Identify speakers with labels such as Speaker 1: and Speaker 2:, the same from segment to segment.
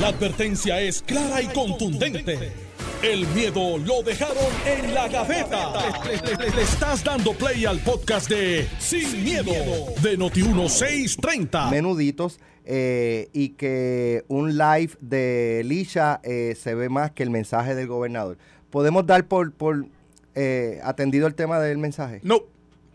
Speaker 1: La advertencia es clara y contundente. El miedo lo dejaron en la gaveta. Le, le- le- le estás dando play al podcast de Sin, miedo, de Noti1630.
Speaker 2: menuditos eh, y que un live de Lisha eh, se ve más que el mensaje del gobernador. ¿Podemos dar por, por eh, atendido el tema del mensaje?
Speaker 3: No,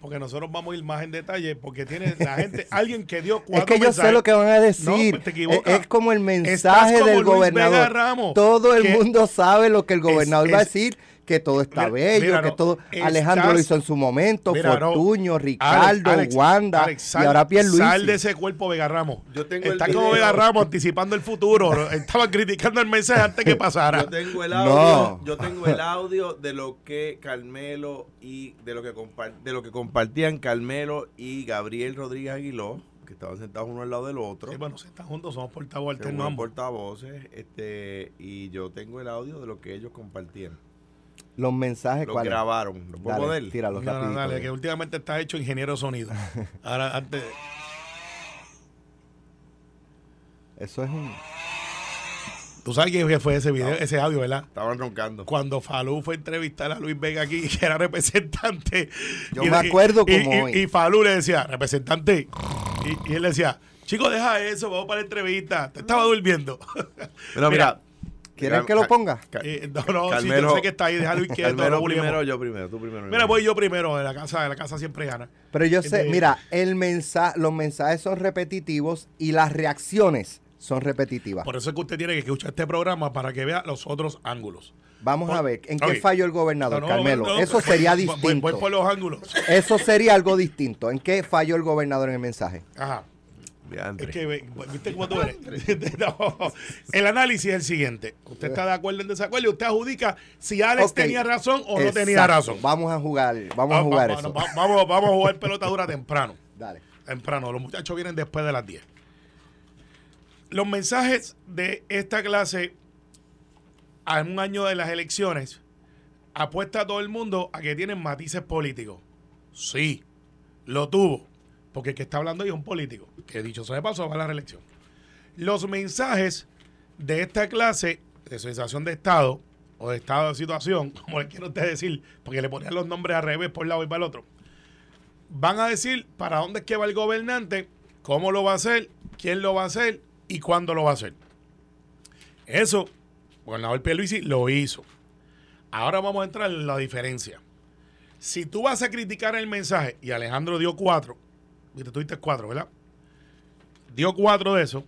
Speaker 3: porque nosotros vamos a ir más en detalle porque tiene la gente, alguien que dio
Speaker 2: Es
Speaker 3: cuatro
Speaker 2: que yo sé lo que van a decir.
Speaker 3: No, pues te equivocas.
Speaker 2: es, es como el mensaje
Speaker 3: como
Speaker 2: del
Speaker 3: Luis
Speaker 2: gobernador.
Speaker 3: Ramos,
Speaker 2: todo el mundo sabe lo que el gobernador
Speaker 3: Es-
Speaker 2: va a
Speaker 3: es-
Speaker 2: decir, que todo está
Speaker 3: Mira,
Speaker 2: bello,
Speaker 3: mira,
Speaker 2: que
Speaker 3: no,
Speaker 2: todo Alejandro lo hizo en su momento,
Speaker 3: Mira, no,
Speaker 2: Fortuño, Ricardo,
Speaker 3: Alex,
Speaker 2: Wanda
Speaker 3: Alex, sal-
Speaker 2: y ahora Pierluisi.
Speaker 3: Sal de ese cuerpo Vega Ramos.
Speaker 4: Yo tengo
Speaker 3: Está
Speaker 4: el
Speaker 3: como. Vega Ramos anticipando el futuro. Estaba criticando el mensaje antes que pasara.
Speaker 4: Yo tengo el
Speaker 2: No.
Speaker 4: audio, yo tengo el audio de lo que Carmelo y de lo que de lo que compartían Carmelo y Gabriel Rodríguez Aguiló, que estaban sentados uno al lado del otro.
Speaker 3: Sí, bueno, se están juntos, somos alternos
Speaker 4: los
Speaker 3: ambos.
Speaker 4: portavoces, este, y yo tengo el audio de lo que ellos compartían.
Speaker 2: Los mensajes,
Speaker 4: Lo
Speaker 2: ¿cuáles?
Speaker 4: grabaron. ¿Lo puedo
Speaker 2: Dale,
Speaker 4: poner?
Speaker 2: tíralo
Speaker 3: No, no, que últimamente está hecho ingeniero de sonido. Ahora, antes.
Speaker 2: Eso es un...
Speaker 3: Tú sabes quién fue ese video, ese audio, ¿verdad?
Speaker 4: Estaban roncando.
Speaker 3: Cuando Falú fue a entrevistar a Luis Vega aquí, que era representante.
Speaker 2: Yo
Speaker 3: y-
Speaker 2: me acuerdo
Speaker 3: y,
Speaker 2: como
Speaker 3: y-
Speaker 2: hoy.
Speaker 3: Y Falú le decía, representante. Y, y él le decía, chico, deja eso, vamos para la entrevista. Te estaba durmiendo.
Speaker 4: Pero mira,
Speaker 2: ¿Quieren que lo ponga?
Speaker 3: Eh, no, no, sí,
Speaker 4: Carmelo-
Speaker 3: yo sé que está ahí, déjalo quieto. Bulliemos.
Speaker 4: primero, yo primero, tú primero.
Speaker 3: Mira, voy yo primero, de la casa, de la casa siempre gana.
Speaker 2: Pero yo sé,
Speaker 3: Este-
Speaker 2: mira, el mensaje, los mensajes son repetitivos y las reacciones son repetitivas.
Speaker 3: Por eso es que usted tiene que escuchar este programa para que vea los otros ángulos.
Speaker 2: Vamos a ver, ¿en qué falló el gobernador,
Speaker 3: No, no,
Speaker 2: Carmelo?
Speaker 3: no,
Speaker 2: Eso sería
Speaker 3: voy- voy-
Speaker 2: distinto.
Speaker 3: Voy, por los ángulos.
Speaker 2: Eso sería algo distinto. ¿En qué falló el gobernador en el mensaje?
Speaker 3: Ajá. Es que, ¿viste cómo tú eres? No. El análisis es el siguiente. Usted está de acuerdo en desacuerdo y usted adjudica si Alex tenía razón o no tenía razón.
Speaker 2: Vamos a jugar, vamos a
Speaker 3: Va-
Speaker 2: jugar eso.
Speaker 3: va- Vamos, vamos a jugar pelota dura temprano.
Speaker 2: Dale.
Speaker 3: Temprano. Los muchachos vienen después de las 10. Los mensajes de esta clase a un año de las elecciones apuesta a todo el mundo a que tienen matices políticos. Sí, lo tuvo. Porque el que está hablando ahí es un político, que dicho sea de paso va a la reelección. Los mensajes de esta clase de sensación de Estado o de estado de situación, como le quiero usted decir, porque le ponían los nombres al revés por un lado y para el otro, van a decir para dónde es que va el gobernante, cómo lo va a hacer, quién lo va a hacer y cuándo lo va a hacer. Eso, el gobernador Pierluisi lo hizo. Ahora vamos a entrar en la diferencia. Si tú vas a criticar el mensaje, y Alejandro dio cuatro, viste, tú diste cuatro, ¿verdad? Dio cuatro de eso.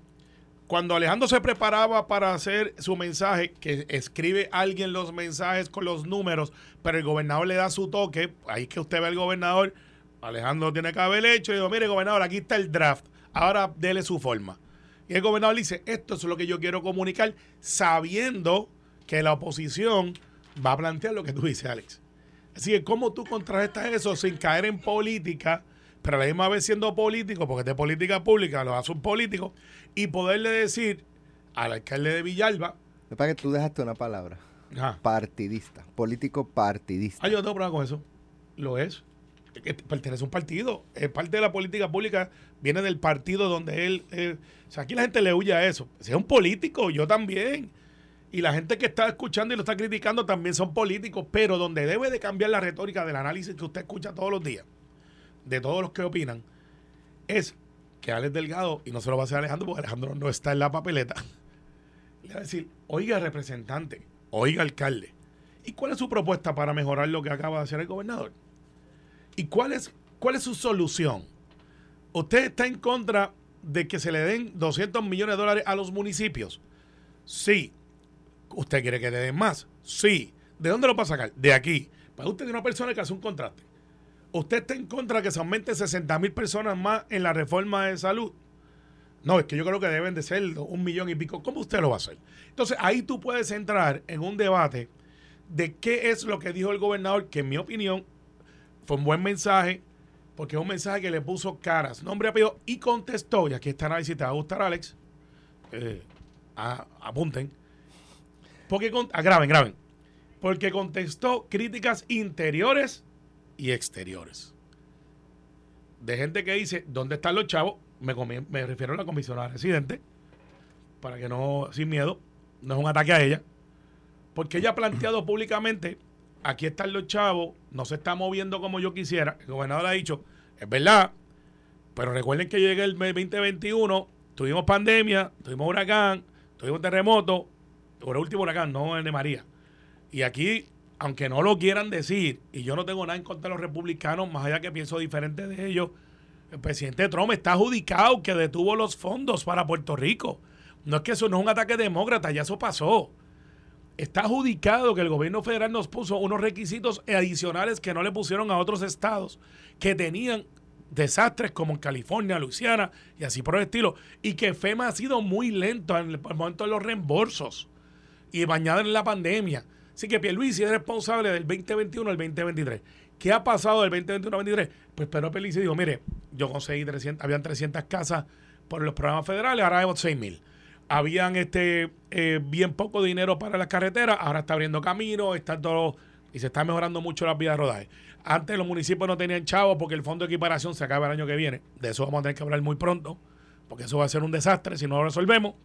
Speaker 3: Cuando Alejandro se preparaba para hacer su mensaje, que escribe alguien los mensajes con los números, pero el gobernador le da su toque, ahí que usted ve al gobernador, Alejandro tiene que haber hecho, y digo, mire, gobernador, aquí está el draft, ahora dele su forma. Y el gobernador dice, esto es lo que yo quiero comunicar, sabiendo que la oposición va a plantear lo que tú dices, Alex. Así que, ¿cómo tú contrarrestas eso sin caer en política, pero a la misma vez siendo político, porque de política pública lo hace un político, y poderle decir al alcalde de Villalba,
Speaker 2: Es para que tú dejaste una palabra.
Speaker 3: ajá,
Speaker 2: Partidista. Político partidista.
Speaker 3: ah, yo no tengo problema con eso. Lo es. Es pertenece a un partido. Es parte de la política pública, viene del partido donde él. él- o sea, aquí la gente le huye a eso. Si es un político, yo también. Y la gente que está escuchando y lo está criticando también son políticos, pero donde debe de cambiar la retórica del análisis que usted escucha todos los días, de todos los que opinan, es que Alex Delgado, y no se lo va a hacer Alejandro, porque Alejandro no está en la papeleta, le va a decir, oiga representante, oiga alcalde, ¿y cuál es su propuesta para mejorar lo que acaba de hacer el gobernador? ¿Y cuál es, cuál es su solución? ¿Usted está en contra de que se le den 200 millones de dólares a los municipios? Sí. ¿Usted quiere que le den más? Sí. ¿De dónde lo va a sacar? De aquí. Para usted es una persona que hace un contraste. ¿Usted está en contra de que se aumente 60 mil personas más en la reforma de salud? No, es que yo creo que deben de ser un millón y pico. ¿Cómo usted lo va a hacer? Entonces ahí tú puedes entrar en un debate de qué es lo que dijo el gobernador, que en mi opinión fue un buen mensaje, porque es un mensaje que le puso caras, nombre, apellido, y contestó, y aquí está análisis, te va a gustar Alex, eh, apunten, porque con- ah, graben, graben, porque contestó críticas interiores y exteriores. De gente que dice, ¿dónde están los chavos? Me, refiero a la comisionada residente, para que no, sin miedo, no es un ataque a ella, porque ella ha planteado públicamente, aquí están los chavos, no se está moviendo como yo quisiera, el gobernador ha dicho, es verdad, pero recuerden que llega el 2021, tuvimos pandemia, tuvimos huracán, tuvimos terremoto, por el último huracán, no el de María. Y aquí, aunque no lo quieran decir, y yo no tengo nada en contra de los republicanos, más allá que pienso diferente de ellos, el presidente Trump está adjudicado que detuvo los fondos para Puerto Rico. No es que eso no es un ataque demócrata, ya eso pasó. Está adjudicado que el gobierno federal nos puso unos requisitos adicionales que no le pusieron a otros estados que tenían desastres como en California, Luisiana y así por el estilo. Y que FEMA ha sido muy lento en el momento de los reembolsos y bañada en la pandemia. Así que Pierluisi es responsable del 2021 al 2023. ¿Qué ha pasado del 2021 al 2023? Pues Pedro Pierluisi dijo, mire, yo conseguí 300, habían 300 casas por los programas federales, ahora hay 6 mil. Habían este eh, bien poco dinero para las carreteras, ahora está abriendo caminos, está todo, y se está mejorando mucho las vías de rodaje. Antes los municipios no tenían chavos porque el fondo de equiparación se acaba el año que viene. De eso vamos a tener que hablar muy pronto, porque eso va a ser un desastre si no lo resolvemos.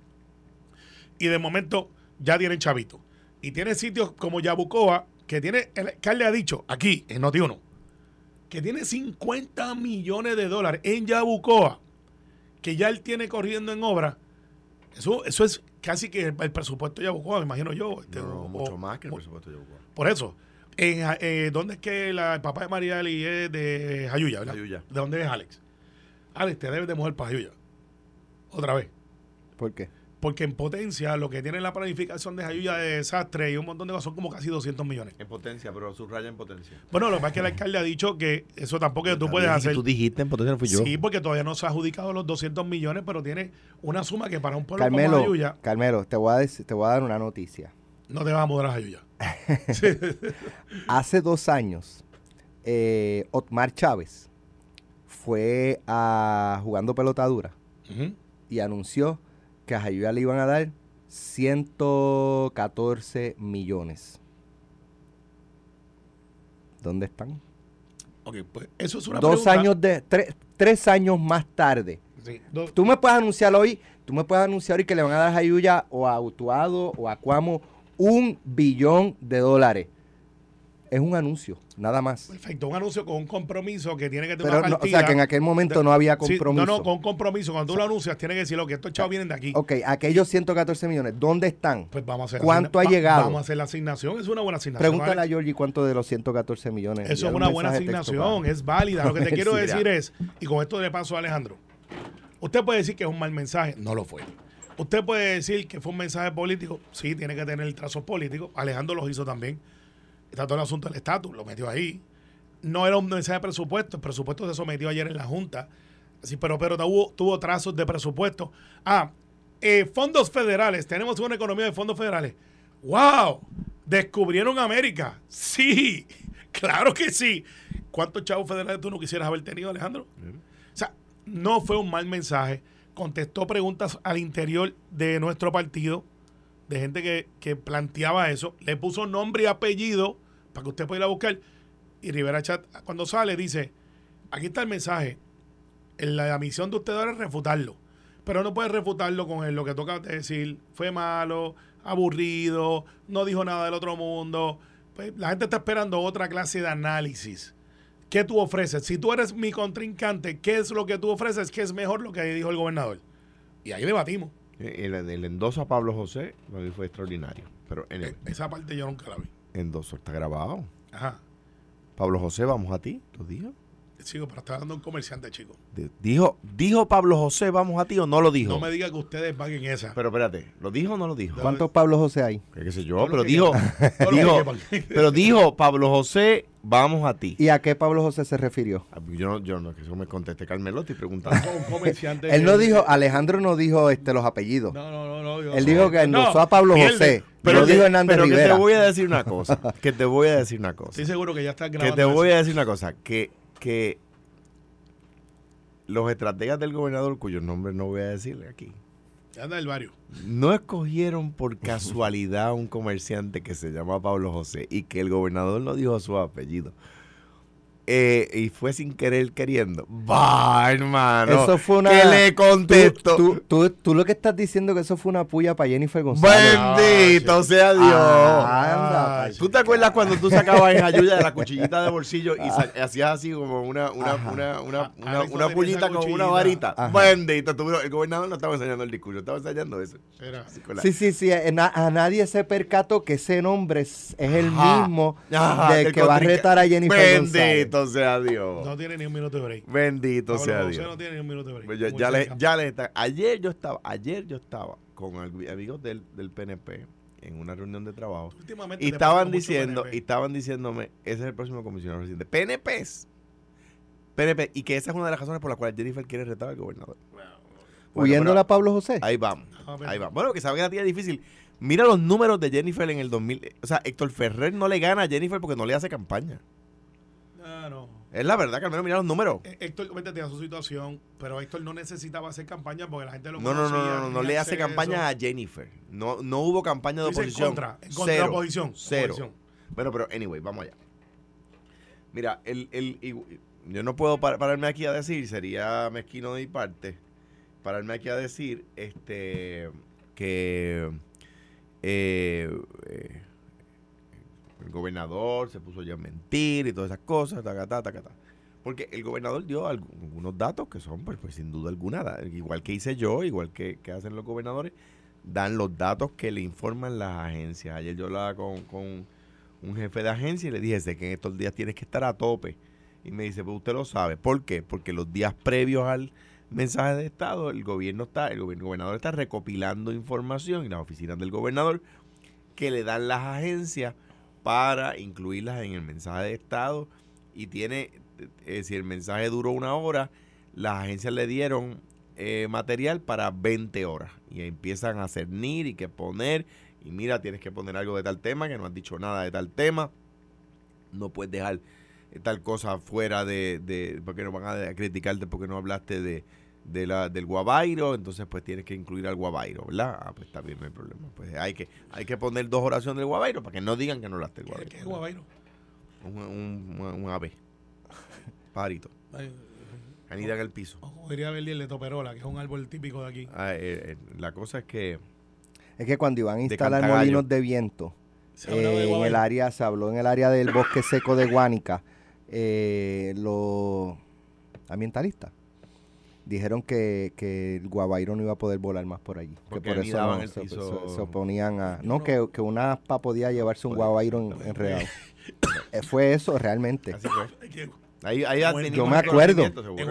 Speaker 3: Y de momento ya tienen chavitos. Y tiene sitios como Yabucoa, que tiene, el alcalde ha dicho aquí, en Noti1, que tiene 50 millones de dólares en Yabucoa, que ya él tiene corriendo en obra. Eso, eso es casi que el, presupuesto de Yabucoa, me imagino yo.
Speaker 4: Este, no, mucho más que el presupuesto de Yabucoa.
Speaker 3: Por eso. En, eh, ¿Dónde es que la, el papá de María Eli es de Jayuya, verdad?
Speaker 4: Jayuya.
Speaker 3: ¿De dónde es Alex? Alex, te debes de mujer para Jayuya. Otra vez.
Speaker 2: ¿Por qué?
Speaker 3: Porque en potencia lo que tiene la planificación de Jayuya de desastre y un montón de cosas son como casi 200 millones.
Speaker 4: En potencia, pero subraya en potencia.
Speaker 3: Bueno, lo que pasa es que el alcalde ha dicho que eso tampoco tú puedes hacer.
Speaker 4: Tú dijiste en potencia, no fui yo.
Speaker 3: Sí, porque todavía no se ha adjudicado los 200 millones, pero tiene una suma que para un pueblo
Speaker 2: Carmelo,
Speaker 3: como Jayuya...
Speaker 2: Carmelo, te voy, a decir, te voy a dar una noticia.
Speaker 3: No te vas a mudar a Jayuya.
Speaker 2: Hace dos años, eh, Otmar Chávez fue a jugando pelotadura uh -huh. y anunció que a Jayuya le iban a dar 114 millones. ¿Dónde están?
Speaker 3: Ok, pues eso es una
Speaker 2: Dos
Speaker 3: pregunta.
Speaker 2: años de, tres, tres años más tarde.
Speaker 3: Sí, do-
Speaker 2: Tú me puedes anunciar hoy, tú me puedes anunciar hoy que le van a dar a Jayuya o a Utuado o a Cuamo un billón de dólares. Es un anuncio, nada más.
Speaker 3: Perfecto, un anuncio con un compromiso que tiene que tener
Speaker 2: Pero,
Speaker 3: una
Speaker 2: no, o sea, que en aquel momento no había
Speaker 3: Sí,
Speaker 2: compromiso.
Speaker 3: no, no, con compromiso. Cuando tú lo anuncias, tiene que decir lo que estos chavos vienen de aquí.
Speaker 2: Ok, aquellos 114 millones, ¿dónde están?
Speaker 3: Pues vamos a hacer
Speaker 2: ¿Cuánto ha llegado?
Speaker 3: Vamos a hacer la asignación. Es una buena asignación.
Speaker 2: Pregúntale
Speaker 3: ¿vale?
Speaker 2: a Georgie cuánto de los 114 millones.
Speaker 3: Eso es
Speaker 2: un
Speaker 3: una buena
Speaker 2: texto
Speaker 3: asignación, es válida. Lo que te quiero decir es, y con esto le paso a Alejandro, usted puede decir que es un mal mensaje, no lo fue. Usted puede decir que fue un mensaje político, sí, tiene que tener trazos políticos. Alejandro los hizo también. Está todo el asunto del estatus, lo metió ahí. No era un mensaje de presupuesto, el presupuesto se sometió ayer en la Junta, así, pero, pero tuvo, tuvo trazos de presupuesto. Ah, eh, fondos federales, tenemos una economía de fondos federales. ¡Wow! ¿Descubrieron América? Sí, claro que sí. ¿Cuántos chavos federales tú no quisieras haber tenido, Alejandro? O sea, no fue un mal mensaje. Contestó preguntas al interior de nuestro partido, de gente que, que planteaba eso. Le puso nombre y apellido para que usted pueda ir a buscar. Y Rivera Chat, cuando sale, dice: aquí está el mensaje. En la misión de usted ahora es refutarlo. Pero no puede refutarlo con lo que toca decir. Fue malo, aburrido, no dijo nada del otro mundo. Pues, la gente está esperando otra clase de análisis. ¿Qué tú ofreces? Si tú eres mi contrincante, ¿qué es lo que tú ofreces? ¿Qué es mejor lo que dijo el gobernador? Y ahí debatimos.
Speaker 4: El, el endoso a Pablo José para mí fue extraordinario. Pero anyway,
Speaker 3: Eh, Esa parte yo nunca la vi.
Speaker 4: endoso está grabado.
Speaker 3: Ajá.
Speaker 4: Pablo José, vamos a ti, lo dijo.
Speaker 3: Chico, pero está hablando un comerciante, chico.
Speaker 4: Dijo, dijo Pablo José, vamos a ti o no lo dijo.
Speaker 3: No me diga que ustedes paguen esa.
Speaker 4: Pero espérate, ¿lo dijo o no lo dijo?
Speaker 2: ¿Cuántos Pablo José hay?
Speaker 4: ¿Qué, qué sé yo? Pero
Speaker 3: que
Speaker 4: dijo,
Speaker 3: que
Speaker 4: dijo, pero dijo Pablo José, vamos a ti.
Speaker 2: ¿Y a qué Pablo José se refirió?
Speaker 4: Ah, Yo no, yo no, que eso me conteste Carmelo, estoy preguntando.
Speaker 3: un comerciante.
Speaker 2: Él no
Speaker 3: que-
Speaker 2: dijo, Alejandro no dijo este los apellidos.
Speaker 3: No, no, no. no yo
Speaker 2: Él dijo que endosó
Speaker 3: No,
Speaker 2: a Pablo. José.
Speaker 4: Pero, que-
Speaker 2: dijo Hernández
Speaker 4: pero que te voy a decir una cosa, que te voy a decir una cosa.
Speaker 3: Estoy seguro que ya está
Speaker 4: Que
Speaker 3: grabando.
Speaker 4: te voy a decir una cosa, que, que los estrategas del gobernador, cuyos nombres no voy a decirle aquí,
Speaker 3: anda del barrio.
Speaker 4: no escogieron por casualidad un comerciante que se llama Pablo José y que el gobernador no dijo su apellido. Eh, y fue sin querer queriendo. Va, hermano.
Speaker 2: Eso fue una.
Speaker 4: ¿Qué le
Speaker 2: tú,
Speaker 4: contesto?
Speaker 2: tú, tú, tú lo que estás diciendo que eso fue una puya para Jennifer González.
Speaker 4: Bendito sea Dios.
Speaker 2: Ah, anda,
Speaker 4: ¿Tú te acuerdas cuando tú sacabas en ayuda de la cuchillita de bolsillo y sa- hacías así como una, una, una, una,
Speaker 3: Ah,
Speaker 4: una, una
Speaker 3: esa
Speaker 4: con una varita?
Speaker 2: Ajá.
Speaker 4: Bendito. tú- el gobernador no estaba enseñando el discurso, estaba enseñando eso.
Speaker 3: Era-
Speaker 2: Sí, sí, sí. eh, A nadie se percató que ese nombre es, es el
Speaker 4: Ajá.
Speaker 2: mismo
Speaker 4: Ajá,
Speaker 2: del
Speaker 4: del
Speaker 2: que va a retar a Jennifer González.
Speaker 4: Bendito sea Dios.
Speaker 3: No tiene ni un minuto de break.
Speaker 4: Bendito
Speaker 3: Pablo
Speaker 4: sea
Speaker 3: José
Speaker 4: Dios.
Speaker 3: no tiene ni un minuto de break.
Speaker 4: Pues
Speaker 3: Muy
Speaker 4: ya, le, ya le está- ayer yo estaba, ayer yo estaba con amigos del, del PNP en una reunión de trabajo
Speaker 3: Últimamente
Speaker 4: y estaban diciendo, y estaban diciéndome, ese es el próximo comisionado residente. PNPs. PNP, y que esa es una de las razones por las cuales Jennifer quiere retar al gobernador. Bueno,
Speaker 2: Huyéndole
Speaker 4: pero
Speaker 2: a Pablo José.
Speaker 4: Ahí vamos,
Speaker 3: No, pero-
Speaker 4: ahí vamos. Bueno, que sabe que la tía es difícil. Mira los números de Jennifer en el 2000. O sea, Héctor Ferrer no le gana a Jennifer porque no le hace campaña.
Speaker 3: Ah, no.
Speaker 4: Es la verdad, Carmelo, mira los números.
Speaker 3: Eh, Héctor, vete, tenía su situación, pero Héctor no necesitaba hacer campaña porque la gente lo
Speaker 4: No, no, no,
Speaker 3: conocía,
Speaker 4: no, no, no
Speaker 3: tenía
Speaker 4: le hace campaña a Jennifer. No, no hubo campaña de oposición.
Speaker 3: En contra, en contra de la oposición.
Speaker 4: Cero.
Speaker 3: oposición.
Speaker 4: Bueno, pero anyway, vamos allá. Mira, el, el, yo no puedo par- pararme aquí a decir, sería mezquino de mi parte, pararme aquí a decir este que eh, gobernador se puso ya a mentir y todas esas cosas, tacatá, tacatá. Porque el gobernador dio algu- algunos datos que son, pues, pues, sin duda alguna, igual que hice yo, igual que, hacen los gobernadores, dan los datos que le informan las agencias. Ayer yo hablaba con, un jefe de agencia y le dije, sé que en estos días tienes que estar a tope. Y me dice, pues usted lo sabe. ¿Por qué? Porque los días previos al mensaje de Estado, el gobierno está, el gobernador está recopilando información y las oficinas del gobernador que le dan las agencias para incluirlas en el mensaje de Estado y tiene, eh, si el mensaje duró una hora, las agencias le dieron eh, material para 20 horas y empiezan a cernir y que poner y mira, tienes que poner algo de tal tema, que no has dicho nada de tal tema, no puedes dejar eh, tal cosa fuera de, de porque no van a criticarte porque no hablaste de, de la, del guabairo, entonces pues tienes que incluir al guabairo, ¿verdad? Ah, pues está bien, no hay problema. Pues hay que, hay que poner dos oraciones del guabairo para que no digan que no hablaste del
Speaker 3: ¿Qué,
Speaker 4: guabairo.
Speaker 3: qué es Guabairo?
Speaker 4: Un, un, un- un ave. Pajarito.
Speaker 3: Ay,
Speaker 4: Anida en el piso.
Speaker 3: o como diría Berlín, de Toperola, que es un árbol típico de aquí.
Speaker 4: Ah, eh, eh, la cosa es que
Speaker 2: Es que cuando iban a instalar molinos de viento,
Speaker 3: Se hablaba de
Speaker 2: eh, en el área, se habló en el área del bosque seco de Guánica, eh, los ambientalistas dijeron que, que el guabairo no iba a poder volar más por allí. Que
Speaker 4: Porque
Speaker 2: por eso
Speaker 4: anidaban
Speaker 2: no,
Speaker 4: el
Speaker 2: se,
Speaker 4: piso.
Speaker 2: se- se oponían a... No,
Speaker 3: no-
Speaker 2: que, que una aspa podía llevarse un
Speaker 4: Podía.
Speaker 2: guabairo en- enredado. Eh, Fue eso realmente.
Speaker 4: así fue. Ahí, ahí
Speaker 2: yo me acuerdo.
Speaker 3: En yo veo
Speaker 2: Yo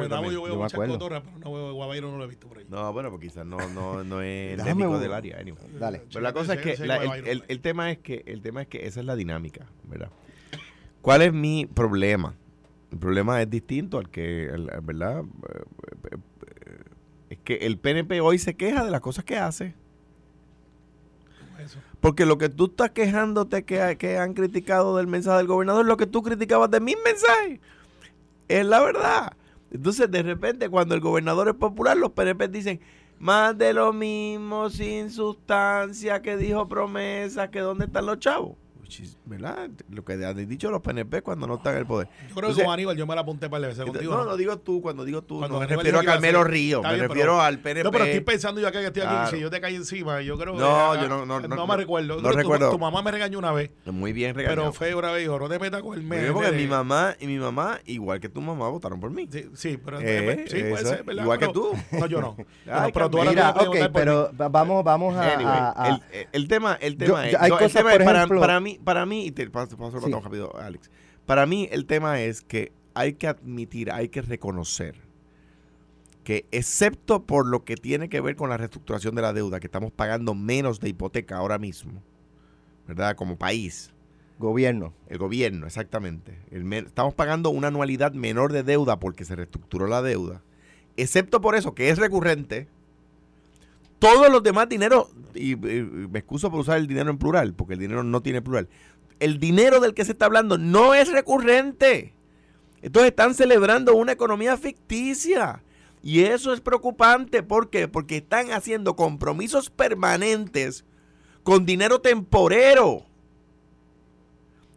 Speaker 2: me
Speaker 3: muchas
Speaker 2: acuerdo.
Speaker 3: cotorras, pero no veo Guabairo, no lo he visto por ahí.
Speaker 4: No, bueno, pues quizás no, no, no es endémico del área. anyway.
Speaker 2: Dale.
Speaker 4: Pero la cosa es que la- el, el- el tema es que el tema es que esa es la dinámica, ¿verdad? ¿Cuál es mi problema? El problema es distinto al que, al- ¿verdad? Eh, eh, eh, Es que el PNP hoy se queja de las cosas que hace.
Speaker 3: Eso.
Speaker 4: Porque lo que tú estás quejándote que, que han criticado del mensaje del gobernador es lo que tú criticabas de mis mensajes. Es la verdad. Entonces, de repente, cuando el gobernador es popular, los PNP dicen más de lo mismo, sin sustancia, que dijo promesas, que dónde están los chavos. Which is, ¿Verdad? Lo que han dicho los PNP cuando no están en el poder.
Speaker 3: Yo creo que con Aníbal yo me la apunté para veces
Speaker 4: entonces,
Speaker 3: contigo.
Speaker 4: no, no digo tú, cuando digo tú,
Speaker 3: Cuando
Speaker 4: no me refiero a Carmelo
Speaker 3: hacer-
Speaker 4: Río,
Speaker 3: Está
Speaker 4: me
Speaker 3: bien,
Speaker 4: refiero
Speaker 3: pero-
Speaker 4: al PNP.
Speaker 3: No, pero estoy pensando yo acá que estoy aquí.
Speaker 4: Claro.
Speaker 3: Si yo te caí encima, yo creo
Speaker 4: No,
Speaker 3: que-
Speaker 4: yo no- no-
Speaker 3: no,
Speaker 4: no-
Speaker 3: me recuerdo.
Speaker 4: no
Speaker 3: tu-
Speaker 4: recuerdo.
Speaker 3: Tu, mamá me regañó una vez,
Speaker 4: Muy bien regañado.
Speaker 3: pero fue una vez dijo, no te metas con el
Speaker 4: bien, porque mi mamá y mi mamá, igual que tu mamá, votaron por mí.
Speaker 3: Sí, sí, pero
Speaker 4: Eh,
Speaker 3: sí, puede ser. ¿verdad?
Speaker 4: Igual que tú.
Speaker 3: No, yo no. Pero, tú ahora
Speaker 2: ok, pero
Speaker 3: mí.
Speaker 2: va- vamos, vamos a...
Speaker 4: El, el- el tema, el es,
Speaker 2: hay
Speaker 4: no, el
Speaker 2: cosas,
Speaker 4: tema
Speaker 2: por
Speaker 4: es para, para mí, para mí, y te paso, paso el
Speaker 2: Sí.
Speaker 4: rápido, Alex. Para mí el tema es que hay que admitir, hay que reconocer que excepto por lo que tiene que ver con la reestructuración de la deuda, que estamos pagando menos de hipoteca ahora mismo, ¿verdad? Como país,
Speaker 2: Gobierno.
Speaker 4: el gobierno, exactamente. El estamos pagando una anualidad menor de deuda porque se reestructuró la deuda. Excepto por eso, que es recurrente, todos los demás dineros, y, me excuso por usar el dinero en plural, porque el dinero no tiene plural. El dinero del que se está hablando no es recurrente. Entonces están celebrando una economía ficticia. Y eso es preocupante. ¿Por qué? Porque están haciendo compromisos permanentes con dinero temporero.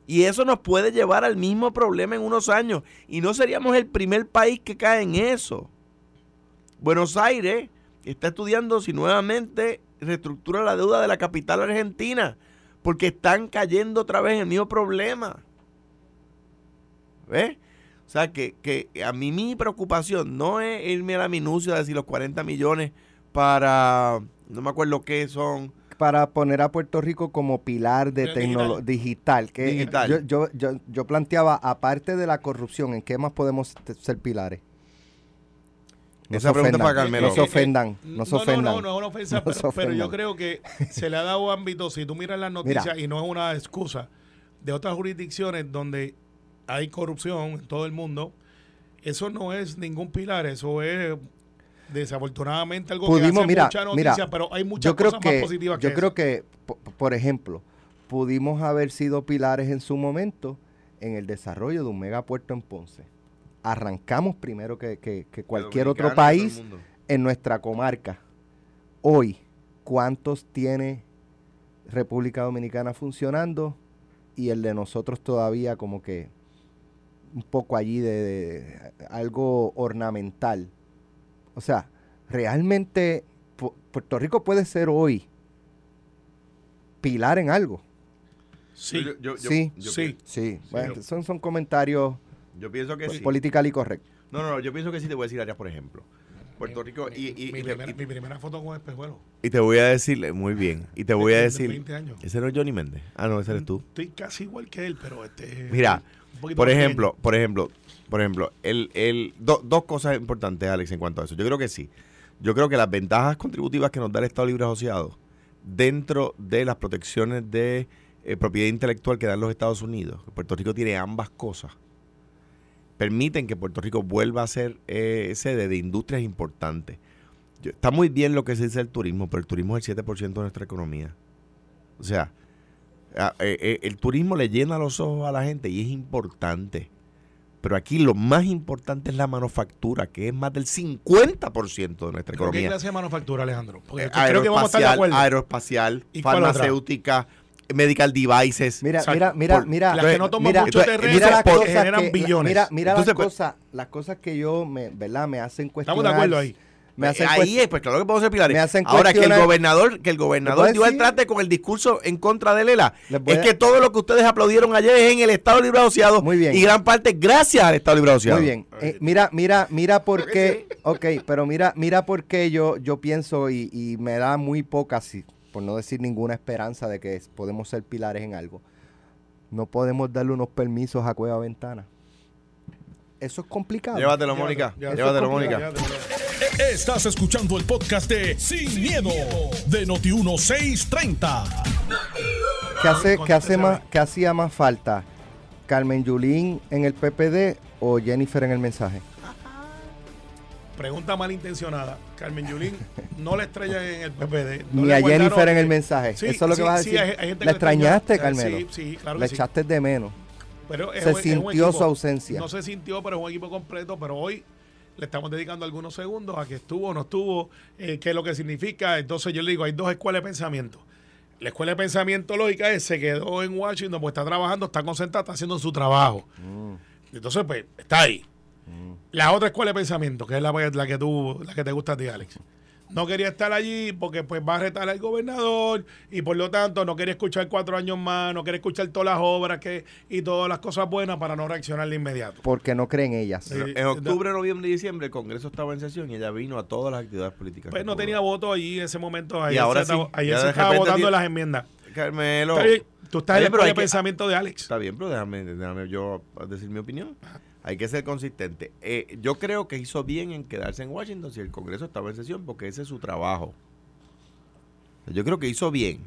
Speaker 4: Y eso nos puede llevar al mismo problema en unos años. Y no seríamos el primer país que cae en eso. Buenos Aires está estudiando si nuevamente reestructura la deuda de la capital argentina. Porque están cayendo otra vez en el mismo problema. ¿Ves? O sea, que, que a mí mi preocupación no es irme a la minucia de decir los 40 millones para, no me acuerdo qué son.
Speaker 2: Para poner a Puerto Rico como pilar de
Speaker 3: Digital.
Speaker 2: tecnología digital. Que
Speaker 4: Digital.
Speaker 2: Yo, yo, yo, yo planteaba, aparte de la corrupción, ¿en qué más podemos ser pilares?
Speaker 4: Esa pregunta para Carmelo.
Speaker 2: No se ofendan, no se ofendan.
Speaker 3: No, no, no es una ofensa,
Speaker 2: No
Speaker 3: pero, yo creo que se le ha dado ámbito, si tú miras las noticias,
Speaker 2: Mira.
Speaker 3: y no es una excusa, de otras jurisdicciones donde hay corrupción en todo el mundo, eso no es ningún pilar, eso es desafortunadamente algo que
Speaker 2: Pudimos,
Speaker 3: hace
Speaker 2: mira,
Speaker 3: mucha noticia,
Speaker 2: mira,
Speaker 3: pero hay muchas
Speaker 2: yo creo
Speaker 3: cosas
Speaker 2: que,
Speaker 3: más positivas
Speaker 2: yo
Speaker 3: que
Speaker 2: creo
Speaker 3: eso.
Speaker 2: que, po- por ejemplo, pudimos haber sido pilares en su momento en el desarrollo de un megapuerto en Ponce. Arrancamos primero que, que- que cualquier otro país en nuestra comarca. Hoy, ¿cuántos tiene República Dominicana funcionando? Y el de nosotros todavía como que un poco allí de, de algo ornamental. O sea, realmente Pu- Puerto Rico puede ser hoy pilar en algo.
Speaker 3: Sí,
Speaker 4: Yo- yo- yo-
Speaker 2: Sí.
Speaker 4: yo
Speaker 3: sí.
Speaker 2: Sí, bueno,
Speaker 3: yo-
Speaker 2: son, son comentarios
Speaker 4: Yo pienso que sí.
Speaker 2: politically correct.
Speaker 4: No, no, no, yo pienso que sí te voy a decir áreas, por ejemplo. Puerto Rico
Speaker 3: mi,
Speaker 4: y, y-
Speaker 3: mi
Speaker 4: y-
Speaker 3: primera,
Speaker 4: y-
Speaker 3: mi primera foto con espejuelo.
Speaker 4: y te voy a decirle, muy bien, y te voy a
Speaker 3: De- de
Speaker 4: decir,
Speaker 3: 20 años.
Speaker 4: ese no es Johnny Méndez. Ah, no, ese eres tú.
Speaker 3: Estoy casi igual que él, pero este.
Speaker 4: Mira, Por ejemplo, por ejemplo, por ejemplo, el, el, do- dos cosas importantes, Alex, en cuanto a eso. Yo creo que sí. Yo creo que las ventajas contributivas que nos da el Estado Libre Asociado dentro de las protecciones de eh, propiedad intelectual que dan los Estados Unidos, que Puerto Rico tiene ambas cosas, permiten que Puerto Rico vuelva a ser eh, sede de industrias importantes. Yo- está muy bien lo que se dice del turismo, pero el turismo es el 7% de nuestra economía. O sea, a- eh, eh, el turismo le llena los ojos a la gente y es importante. Pero aquí lo más importante es la manufactura, que es más del 50% de nuestra
Speaker 3: ¿Pero ¿Qué
Speaker 4: economía.
Speaker 3: clase de manufactura, Alejandro? Porque
Speaker 4: Eh,
Speaker 3: creo que vamos a estar de
Speaker 4: aeroespacial, farmacéutica, medical devices.
Speaker 2: Mira, mira, mira,
Speaker 4: Por-
Speaker 2: mira.
Speaker 3: las que no toman
Speaker 2: mira,
Speaker 3: mucho terreno
Speaker 2: mira las
Speaker 3: que
Speaker 2: cosas
Speaker 3: generan
Speaker 2: que-
Speaker 3: billones.
Speaker 2: Mira, mira
Speaker 4: Entonces,
Speaker 2: las
Speaker 4: pues-
Speaker 2: cosas, las cosas que yo me, ¿verdad? Me hacen cuestionar.
Speaker 3: Estamos de acuerdo ahí.
Speaker 2: Me hacen
Speaker 4: ahí es, pues claro que podemos ser pilares.
Speaker 2: me hacen
Speaker 4: Ahora que el gobernador, que el
Speaker 2: ¿Le
Speaker 4: gobernador dio el
Speaker 2: decir?
Speaker 4: trate con el discurso en contra de Lela, es
Speaker 2: a-
Speaker 4: que todo lo que ustedes aplaudieron ayer es en el Estado Libre Asociado
Speaker 2: Muy bien.
Speaker 4: y gran parte gracias al Estado Libre Asociado.
Speaker 2: Muy bien. Eh, mira, mira, mira por qué. Ok, pero mira, mira por qué yo, yo pienso y, y me da muy poca, si- por no decir ninguna esperanza de que podemos ser pilares en algo. No podemos darle unos permisos a Cueva Ventana. Eso es complicado.
Speaker 4: Llévatelo, Mónica.
Speaker 3: Llévatelo,
Speaker 4: Llévatelo,
Speaker 2: Eso es
Speaker 4: Mónica.
Speaker 1: Estás escuchando el podcast de Sin, miedo, de Noti1630.
Speaker 2: ¿Qué, hace, qué, hace más. ¿Qué hacía más falta? ¿Carmen Yulín en el PPD o Jennifer en el mensaje?
Speaker 3: Pregunta malintencionada. Carmen Yulín no la estrella en el PPD. no
Speaker 2: Ni a Jennifer en el mensaje.
Speaker 3: Sí,
Speaker 2: Eso es lo que
Speaker 3: sí,
Speaker 2: vas a
Speaker 3: sí,
Speaker 2: decir.
Speaker 3: gente
Speaker 2: ¿La extrañaste, Carmelo?
Speaker 3: Sí, sí, claro sí.
Speaker 2: echaste de menos.
Speaker 3: Pero es
Speaker 2: Se
Speaker 3: un-
Speaker 2: sintió
Speaker 3: equipo-
Speaker 2: su ausencia.
Speaker 3: No se sintió, pero es un equipo completo. Pero hoy le estamos dedicando algunos segundos a que estuvo o no estuvo, eh, qué es lo que significa. Entonces yo le digo, hay dos escuelas de pensamiento. La escuela de pensamiento lógica es, se quedó en Washington, pues está trabajando, está concentrada, está haciendo su trabajo.
Speaker 2: Mm.
Speaker 3: Entonces, pues, está ahí. La otra escuela de pensamiento, que es la, la que tú, la que te gusta a ti, Alex. No quería estar allí porque pues va a retar al gobernador y por lo tanto no quería escuchar cuatro años más, no quería escuchar todas las obras que y todas las cosas buenas para no reaccionar de inmediato.
Speaker 2: Porque no creen ellas.
Speaker 3: Sí.
Speaker 4: En octubre, noviembre y diciembre el Congreso estaba en sesión y ella vino a todas las actividades políticas.
Speaker 3: Pues no
Speaker 4: pudo.
Speaker 3: tenía voto allí en ese momento. Ayer
Speaker 4: ahora
Speaker 3: se,
Speaker 4: sí,
Speaker 3: estaba- ayer se estaba votando
Speaker 4: tiene-
Speaker 3: las enmiendas.
Speaker 4: Carmelo.
Speaker 3: Tú estás
Speaker 4: Está
Speaker 3: en
Speaker 4: bien,
Speaker 3: el pensamiento de Alex.
Speaker 4: Está bien, pero déjame, déjame yo decir mi opinión. Hay que ser consistente. Eh, yo creo que hizo bien en quedarse en Washington si el Congreso estaba en sesión, porque ese es su trabajo. Yo creo que hizo bien.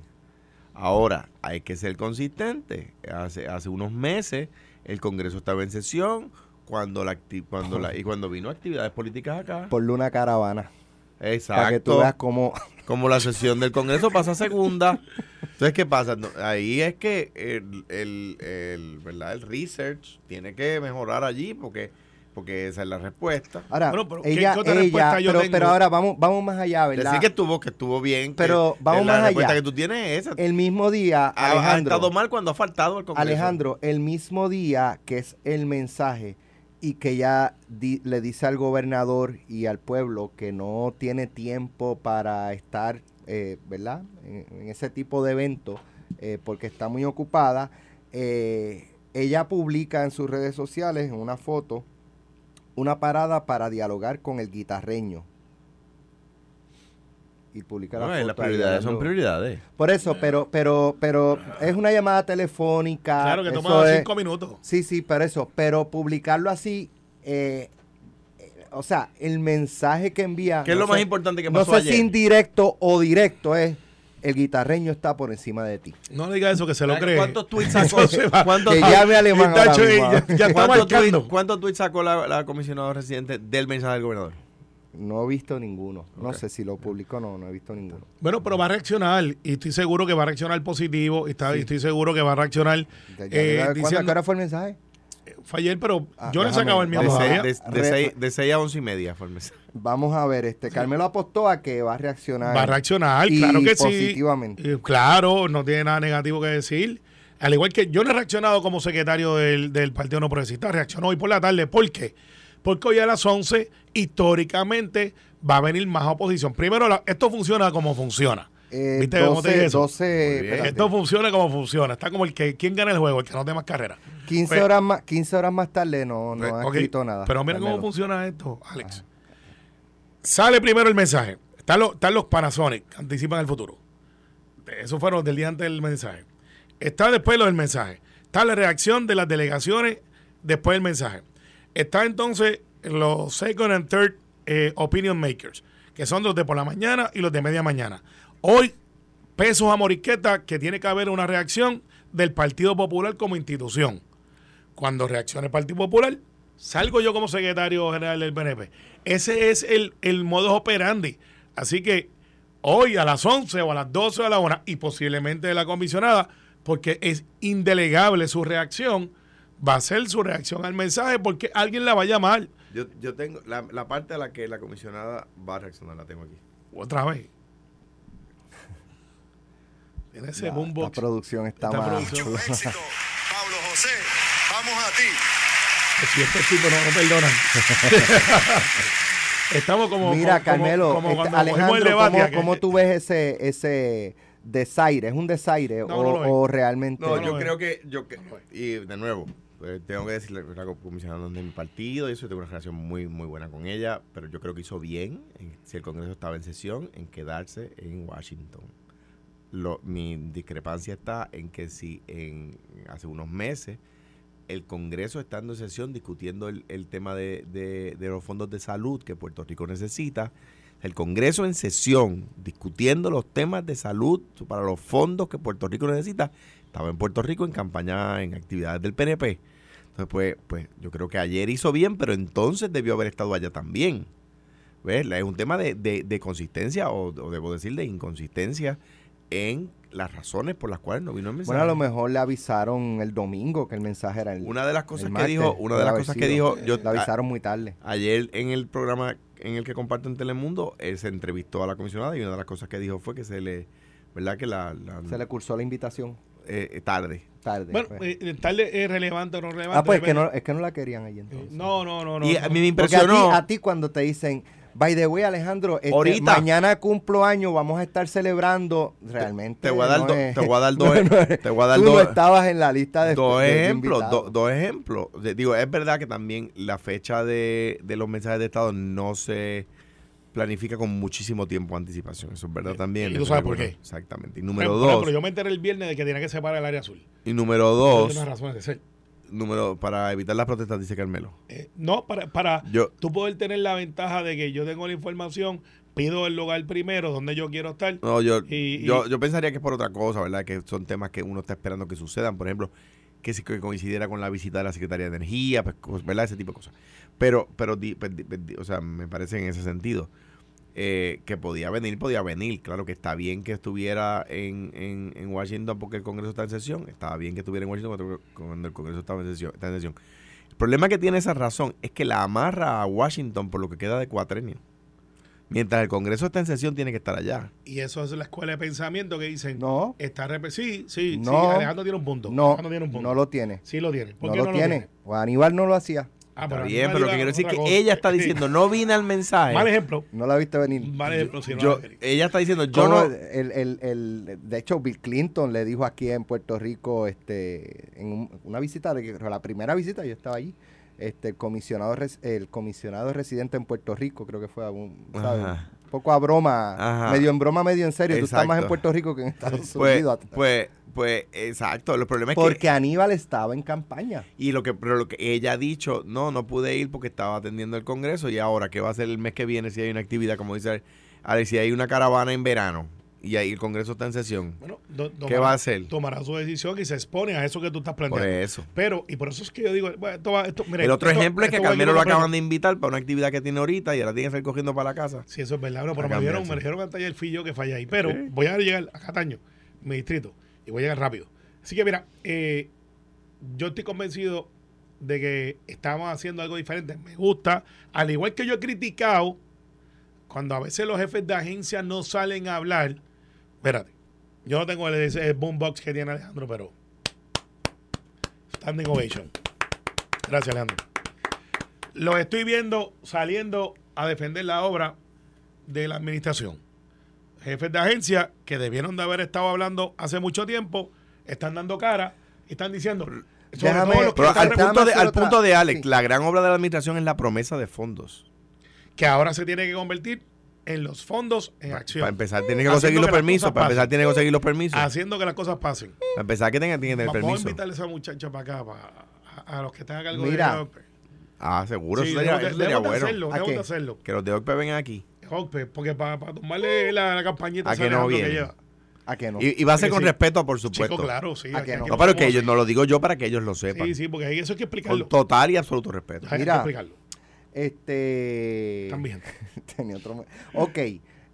Speaker 4: Ahora, hay que ser consistente. Hace, hace unos meses el Congreso estaba en sesión cuando la, cuando la y cuando vino actividades políticas acá.
Speaker 2: Por una caravana.
Speaker 4: Exacto.
Speaker 2: Para que tú veas cómo.
Speaker 4: Como la sesión del Congreso pasa a segunda. Entonces, ¿qué pasa? No, ahí es que el, el, el, ¿verdad? el research tiene que mejorar allí porque porque esa es la respuesta.
Speaker 2: Ahora,
Speaker 3: Bueno, pero ¿qué-
Speaker 2: ella,
Speaker 3: qué otra
Speaker 2: ella,
Speaker 3: respuesta yo
Speaker 2: pero,
Speaker 3: tengo?
Speaker 2: pero ahora vamos, vamos más allá, ¿verdad?
Speaker 4: Decir que estuvo, que estuvo bien. que
Speaker 2: Pero vamos
Speaker 4: la
Speaker 2: más
Speaker 4: respuesta
Speaker 2: allá.
Speaker 4: que tú tienes es esa.
Speaker 2: El mismo día,
Speaker 4: ha, ha
Speaker 2: Alejandro,
Speaker 4: estado mal cuando ha faltado al Congreso.
Speaker 2: Alejandro, el mismo día que es el mensaje y que ya di- le dice al gobernador y al pueblo que no tiene tiempo para estar, eh, ¿verdad? En, en ese tipo de eventos eh, porque está muy ocupada. eh, ella publica en sus redes sociales en una foto una parada para dialogar con el guitarreño. Y publica la
Speaker 4: No,
Speaker 2: foto
Speaker 4: las prioridades son prioridades.
Speaker 2: por eso, pero, pero, pero es una llamada telefónica.
Speaker 3: Claro que toma
Speaker 2: es-
Speaker 3: cinco minutos.
Speaker 2: Sí, sí, pero eso, pero publicarlo así, eh, o sea, el mensaje que envía.
Speaker 4: ¿Qué es
Speaker 2: no
Speaker 4: lo más
Speaker 2: sé-
Speaker 4: importante que
Speaker 2: No
Speaker 4: pasó
Speaker 2: sé
Speaker 4: ayer?
Speaker 2: si indirecto o directo es el guitarreño está por encima de ti.
Speaker 3: No le diga eso que se lo cree.
Speaker 4: ¿Cuántos tweets sacó? ¿Cuántos,
Speaker 2: Que llame alemán
Speaker 3: Está
Speaker 2: ahora
Speaker 3: hecho,
Speaker 2: mismo,
Speaker 3: ya, ya está
Speaker 4: cuántos tweets- cuántos tweets sacó la, la comisionada residente del mensaje del gobernador?
Speaker 2: No he visto ninguno. No sé si lo publicó o no, no he visto ninguno.
Speaker 3: Bueno, pero va a reaccionar y estoy seguro que va a reaccionar positivo y, está, y estoy seguro que va a reaccionar. Eh,
Speaker 2: ¿cuándo- ¿A qué
Speaker 3: diciendo-
Speaker 2: hora fue el mensaje?
Speaker 3: Fue ayer, pero
Speaker 2: Ah,
Speaker 3: yo
Speaker 2: déjame
Speaker 3: sacado el mío
Speaker 4: De
Speaker 2: Vamos a
Speaker 3: todavía.
Speaker 4: seis, de, de
Speaker 2: Re-
Speaker 4: seis- de seis a once y media fue el mensaje.
Speaker 2: Vamos a ver, este Carmelo apostó a que va a reaccionar.
Speaker 3: Va a reaccionar,
Speaker 2: y
Speaker 3: claro que
Speaker 2: positivamente.
Speaker 3: sí. Eh, Claro, no tiene nada negativo que decir. Al igual que yo no he reaccionado como secretario del, del Partido No Progresista, reaccionó hoy por la tarde. ¿Por qué? Porque hoy a las 11, históricamente, va a venir más oposición. Primero, la- esto funciona como funciona.
Speaker 2: Eh,
Speaker 3: ¿Viste cómo te dije
Speaker 2: 12,
Speaker 3: eso?
Speaker 2: 12
Speaker 4: Muy bien.
Speaker 2: espérate.
Speaker 3: Esto funciona como funciona. Está como el que, ¿quién gana el juego? El que no tiene más carrera.
Speaker 2: 15
Speaker 3: Pues-
Speaker 2: horas más 15 horas más tarde no, no
Speaker 3: Pues,
Speaker 2: ha
Speaker 3: ok,
Speaker 2: escrito nada.
Speaker 3: Pero mira cómo funciona esto, Alex. Sale primero el mensaje. Están los, están los Panasonic, que anticipan el futuro. Eso fueron del día antes del mensaje. Está después lo del mensaje. Está la reacción de las delegaciones después del mensaje. Está entonces los second and third eh, opinion makers, que son los de por la mañana y los de media mañana. Hoy, pesos a Moriqueta, que tiene que haber una reacción del Partido Popular como institución cuando reaccione el Partido Popular, salgo yo como secretario general del PNP. Ese es el, el modus operandi. Así que hoy a las 11 o a las 12 o a la 1 y posiblemente de la comisionada, porque es indelegable su reacción, va a ser su reacción al mensaje porque alguien la va a llamar
Speaker 4: Yo, yo tengo la, la parte a la que la comisionada va a reaccionar, la tengo aquí.
Speaker 3: otra vez. Tiene ese
Speaker 2: La-
Speaker 3: boombox.
Speaker 2: La producción está
Speaker 3: Esta
Speaker 2: mal.
Speaker 3: producción.
Speaker 5: éxito. Pablo José, vamos a ti.
Speaker 3: Si estos tipos no, no perdonan. Estamos como.
Speaker 2: Mira,
Speaker 3: como-
Speaker 2: Carmelo,
Speaker 3: como
Speaker 2: este,
Speaker 3: cuando cogimos el
Speaker 2: Alejandro,
Speaker 3: debate
Speaker 2: ¿cómo, cómo tú ves ese, ese desaire? ¿Es un desaire
Speaker 3: No,
Speaker 2: o,
Speaker 3: no
Speaker 2: o realmente?
Speaker 4: No,
Speaker 3: no
Speaker 4: yo creo que, yo que- y de nuevo, eh, tengo que decirle que la comisionada de mi partido y eso, yo tengo una relación muy, muy buena con ella, pero yo creo que hizo bien, en- si el Congreso estaba en sesión, en quedarse en Washington. Lo, mi discrepancia está en que si en hace unos meses el Congreso estando en sesión discutiendo el, el tema de, de- de los fondos de salud que Puerto Rico necesita, el Congreso en sesión discutiendo los temas de salud para los fondos que Puerto Rico necesita, estaba en Puerto Rico en campaña, en actividades del PNP. Entonces, pues, pues yo creo que ayer hizo bien, pero entonces debió haber estado allá también. Es un tema de, de- de consistencia, o, o debo decir de inconsistencia en las razones por las cuales no vino el mensaje.
Speaker 2: Bueno, a lo mejor le avisaron el domingo que el mensaje era el.
Speaker 4: Una de las cosas que dijo, una de las cosas que dijo, yo
Speaker 2: Le avisaron muy tarde.
Speaker 4: ayer en el programa en el que comparto en Telemundo, él se entrevistó a la comisionada y una de las cosas que dijo fue que se le, ¿verdad? Que la, la-
Speaker 2: Se le cursó la invitación
Speaker 4: eh, tarde.
Speaker 2: tarde.
Speaker 3: Bueno,
Speaker 2: pues.
Speaker 3: eh, tarde es relevante o no relevante.
Speaker 2: ah, pues es que, no, es que no la querían allí entonces.
Speaker 3: No, no, no. no
Speaker 4: y
Speaker 3: no.
Speaker 4: a mí me
Speaker 2: Porque a ti,
Speaker 4: impresionó.
Speaker 2: a ti cuando te dicen, by the way, Alejandro, este,
Speaker 4: Ahorita.
Speaker 2: mañana cumplo año, vamos a estar celebrando, realmente.
Speaker 4: te voy a dar
Speaker 2: no
Speaker 4: do-
Speaker 2: es-
Speaker 4: te voy a dar dos-
Speaker 2: no, no es-
Speaker 4: te voy a dar
Speaker 2: tú
Speaker 4: dos-
Speaker 2: no estabas en la lista de
Speaker 4: dos ejemplos, do- dos ejemplos. Digo, es verdad que también la fecha de, de los mensajes de Estado no se planifica con muchísimo tiempo de anticipación. Eso es verdad también.
Speaker 3: y tú sabes
Speaker 4: es
Speaker 3: por qué.
Speaker 4: Exactamente. Y número dos,
Speaker 3: yo me enteré el viernes de que tenía que separar el área azul.
Speaker 4: y número dos,
Speaker 3: unas razones de ser.
Speaker 4: Número, para evitar las protestas, dice Carmelo.
Speaker 3: Eh, no, para, para
Speaker 4: Yo,
Speaker 3: tú poder tener la ventaja de que yo tengo la información, pido el lugar primero donde yo quiero estar.
Speaker 4: No, yo,
Speaker 3: Y-
Speaker 4: yo,
Speaker 3: y-
Speaker 4: yo pensaría que es por otra cosa, ¿verdad? Que son temas que uno está esperando que sucedan. Por ejemplo, que si coincidiera con la visita de la Secretaría de Energía, pues, ¿verdad? Ese tipo de cosas. Pero, pero di- pues, di- pues, di- o sea, me parece en ese sentido. Eh, que podía venir, podía venir. Claro que está bien que estuviera en, en, en Washington porque el Congreso está en sesión. Estaba bien que estuviera en Washington cuando, cuando el Congreso estaba en sesión. Está en sesión. El problema que tiene esa razón es que la amarra a Washington por lo que queda de cuatrenio. Mientras el Congreso está en sesión, tiene que estar allá.
Speaker 3: Y eso es la escuela de pensamiento que dicen.
Speaker 2: No.
Speaker 3: Está rep- sí, sí, sí.
Speaker 2: No.
Speaker 3: Alejandro tiene un punto.
Speaker 2: No,
Speaker 3: Alejandro tiene un punto.
Speaker 2: no lo tiene.
Speaker 3: Sí lo tiene. ¿Por
Speaker 2: No
Speaker 3: qué
Speaker 2: lo tiene. O Aníbal no lo hacía.
Speaker 3: Ah,
Speaker 4: Está
Speaker 3: pero
Speaker 4: bien, pero lo que quiero decir es que
Speaker 3: cosa.
Speaker 4: ella está diciendo, no vine al mensaje.
Speaker 3: Mal ejemplo.
Speaker 2: No la viste venir.
Speaker 3: Mal ejemplo. Si no
Speaker 4: Yo-
Speaker 3: la quería.
Speaker 4: ella está diciendo, yo no...
Speaker 2: el, el- el- de hecho, Bill Clinton le dijo aquí en Puerto Rico, este, en un- una visita, de, la primera visita, yo estaba allí, este, el comisionado, el comisionado residente en Puerto Rico, creo que fue un, ¿sabes? Poco a broma,
Speaker 4: Ajá.
Speaker 2: medio en broma, medio en serio. Tú estás más en
Speaker 4: Exacto.
Speaker 2: Puerto Rico que en Estados
Speaker 4: Pues,
Speaker 2: Unidos.
Speaker 4: pues, pues, exacto. El problema es
Speaker 2: porque
Speaker 4: que...
Speaker 2: Aníbal estaba en campaña.
Speaker 4: Y lo que, pero lo que ella ha dicho, no, no pude ir porque estaba atendiendo el Congreso y ahora, ¿qué va a hacer el mes que viene si hay una actividad, como dice Alex, si hay una caravana en verano y ahí el Congreso está en sesión?
Speaker 3: Bueno, do-
Speaker 4: ¿Qué va a hacer?
Speaker 3: Tomará su decisión y se expone a eso que tú estás
Speaker 4: Por
Speaker 3: planteando.
Speaker 4: eso.
Speaker 3: Pero, y por eso es que yo digo, bueno, esto va, esto, mire,
Speaker 4: El otro
Speaker 3: esto-
Speaker 4: ejemplo es que Carmelo lo acaban de invitar para una actividad que tiene ahorita y ahora tiene que estar cogiendo para la casa.
Speaker 3: Sí, eso es verdad. Pero me dijeron,
Speaker 4: cambiarse.
Speaker 3: me dijeron antes fui yo que fallé ahí. Pero voy a llegar a Cataño, mi distrito, y voy a llegar rápido. Así que mira, eh, yo estoy convencido de que estamos haciendo algo diferente. Me gusta, al igual que yo he criticado, cuando a veces los jefes de agencia no salen a hablar, espérate, yo no tengo el, boombox que tiene Alejandro, pero standing ovation. Gracias, Alejandro. Los estoy viendo saliendo a defender la obra de la administración. Jefes de agencia que debieron de haber estado hablando hace mucho tiempo, están dando cara y están diciendo,
Speaker 2: Déjame-
Speaker 4: Pero al punto de, al
Speaker 2: otra-
Speaker 4: punto de Alex,
Speaker 2: sí.
Speaker 4: la gran obra de la administración es la promesa de fondos.
Speaker 3: que ahora se tiene que convertir en los fondos en acción.
Speaker 4: Para empezar, tiene que conseguir los
Speaker 3: que
Speaker 4: permisos. Para empezar, tiene que conseguir los permisos.
Speaker 3: Haciendo que las cosas pasen.
Speaker 4: Para empezar, que tenga, tiene que tener
Speaker 3: Vamos a
Speaker 4: permiso.
Speaker 3: invitarle a esa muchacha para acá, para, a, a los que están a cargo
Speaker 2: Mira.
Speaker 3: de.
Speaker 4: Ah, seguro.
Speaker 3: Sí,
Speaker 4: eso sería,
Speaker 3: de-
Speaker 4: eso bueno.
Speaker 3: hacerlo,
Speaker 2: ¿A qué?
Speaker 3: hacerlo.
Speaker 4: Que los de Ocpe vengan aquí.
Speaker 3: Ocpe, porque para, para tomarle la, la campañita
Speaker 4: A que no
Speaker 3: lleva.
Speaker 2: ¿A que no?
Speaker 4: Y, y va a ser con
Speaker 3: sí.
Speaker 4: respeto, por supuesto.
Speaker 3: Chico, claro, sí.
Speaker 2: ¿A que no?
Speaker 4: No, pero que ellos, no lo digo yo para que ellos lo sepan.
Speaker 3: Sí, sí, porque eso hay que explicarlo.
Speaker 4: Con total y absoluto respeto.
Speaker 3: Hay
Speaker 2: Mira.
Speaker 3: que explicarlo.
Speaker 2: Este.
Speaker 3: También.
Speaker 2: Tenía otro. Ok.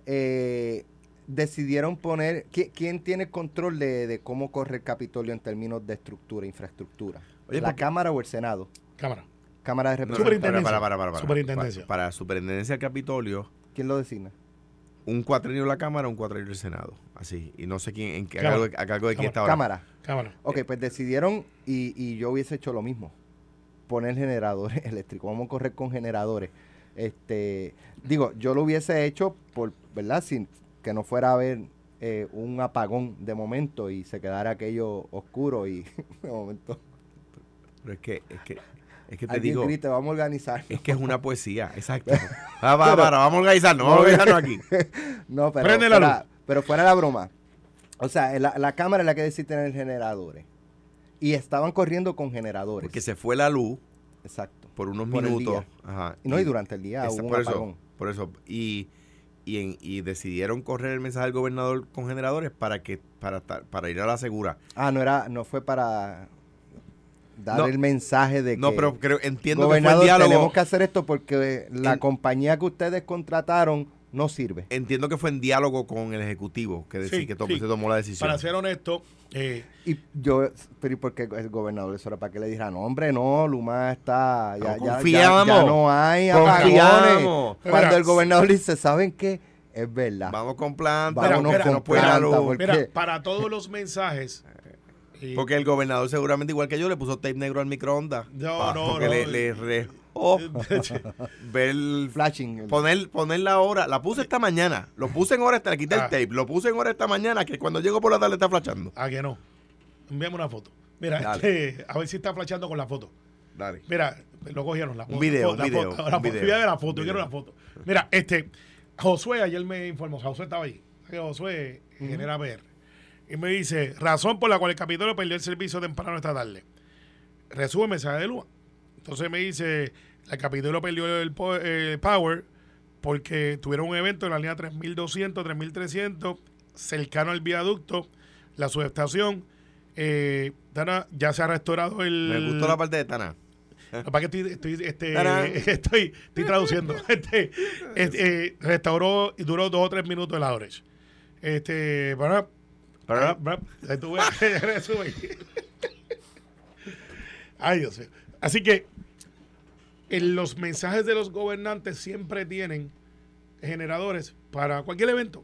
Speaker 2: eh, decidieron poner. ¿qui- ¿Quién tiene control de, de cómo corre el Capitolio en términos de estructura, infraestructura?
Speaker 4: Oye,
Speaker 2: ¿La. Cámara o el Senado?
Speaker 3: Cámara.
Speaker 2: Cámara de
Speaker 4: no,
Speaker 2: Representantes.
Speaker 4: para, para, para, para, para.
Speaker 3: Superintendencia.
Speaker 4: Para, para superintendencia del Capitolio,
Speaker 2: ¿Quién lo designa?
Speaker 4: un cuatrenio de la Cámara, un cuatrenio del Senado. Así. Y no sé quién, en qué, a cargo, de- a cargo de quién está ahora.
Speaker 2: Cámara.
Speaker 3: Cámara.
Speaker 2: Ok, pues decidieron y, y yo hubiese hecho lo mismo. Poner generadores eléctricos. Vamos a correr con generadores. Este, digo, yo lo hubiese hecho por, ¿verdad? Sin que no fuera a haber eh, un apagón de momento y se quedara aquello oscuro y de momento
Speaker 4: Pero es que, es que, es que te digo,
Speaker 2: grite, vamos a organizar.
Speaker 4: es que es una poesía, exacto. Va, para, vamos a organizarnos, vamos a organizarnos aquí.
Speaker 2: No, pero,
Speaker 3: Prende la
Speaker 2: fuera,
Speaker 3: luz.
Speaker 2: pero fuera la broma. O sea, la, la cámara es la que decide tener generadores. Y estaban corriendo con generadores.
Speaker 4: Porque se fue la luz
Speaker 2: Exacto.
Speaker 4: por unos
Speaker 2: Por
Speaker 4: minutos. Ajá,
Speaker 2: no, y durante el día
Speaker 4: Esa-
Speaker 2: hubo un
Speaker 4: por eso,
Speaker 2: apagón.
Speaker 4: por eso. Y, y, en- y decidieron correr el mensaje al gobernador con generadores para que para, para ir a la segura.
Speaker 2: Ah, no era, no fue para dar
Speaker 4: No.
Speaker 2: el mensaje de
Speaker 4: No,
Speaker 2: que
Speaker 4: pero creo, entiendo que
Speaker 2: gobernador,
Speaker 4: fue el diálogo.
Speaker 2: tenemos que hacer esto porque la
Speaker 4: En-
Speaker 2: compañía que ustedes contrataron no sirve.
Speaker 4: Entiendo que fue en diálogo con el ejecutivo que, decí-
Speaker 3: Sí,
Speaker 4: que to-
Speaker 3: sí.
Speaker 4: se tomó la decisión.
Speaker 3: Para ser honesto, eh,
Speaker 2: Y yo, pero ¿y por qué el gobernador eso era para que le dijera, no, hombre, no, Luma está, ya,
Speaker 4: No,
Speaker 2: ya- ya-
Speaker 4: confiamos.
Speaker 2: ya no hay apagones.
Speaker 4: Confiamos.
Speaker 2: Cuando
Speaker 3: Mira,
Speaker 2: el gobernador dice, ¿saben qué? Es verdad.
Speaker 4: Vamos con planta,
Speaker 2: Vámonos
Speaker 3: mira,
Speaker 2: con
Speaker 4: no
Speaker 2: planta, porque-
Speaker 3: mira, para todos los mensajes. y-
Speaker 4: Porque el gobernador seguramente igual que yo le puso tape negro al microondas.
Speaker 3: No,
Speaker 4: Pa-
Speaker 3: no,
Speaker 4: porque
Speaker 3: no.
Speaker 4: le, le rejó ver el-
Speaker 2: Flashing. el-
Speaker 4: poner, poner la hora. La puse esta mañana. Lo puse en hora esta, le quité
Speaker 3: Ah.
Speaker 4: el tape. Lo puse en hora esta mañana que cuando llego por la tarde está flashando.
Speaker 3: Ah, que no. Envíame una foto. Mira, este, a ver si está flashando con la foto.
Speaker 4: Dale.
Speaker 3: Mira, lo cogieron la foto.
Speaker 4: video,
Speaker 3: la
Speaker 4: un video,
Speaker 3: foto,
Speaker 4: un
Speaker 3: la foto.
Speaker 4: video,
Speaker 3: Voy a ver la foto,
Speaker 4: un
Speaker 3: yo quiero la foto. Mira, este, Josué ayer me informó, Josué estaba ahí. Josué genera PR. Y me dice, razón por la cual el Capitolio perdió el servicio temprano esta tarde. Resume el mensaje de Lua. Entonces me dice, el Capitolio perdió el eh, power porque tuvieron un evento en la línea 3200, 3300, cercano al viaducto, la subestación. Eh, Tana, ya se ha restaurado el...
Speaker 4: Me gustó la parte de Tana.
Speaker 3: Pasa es que estoy, estoy, este, estoy, estoy traduciendo. Este, este, eh, restauró y duró dos o tres minutos el average. Este, para,
Speaker 4: Para-
Speaker 3: para. Ay, Dios mío. Así que en los mensajes de los gobernantes siempre tienen generadores para cualquier evento.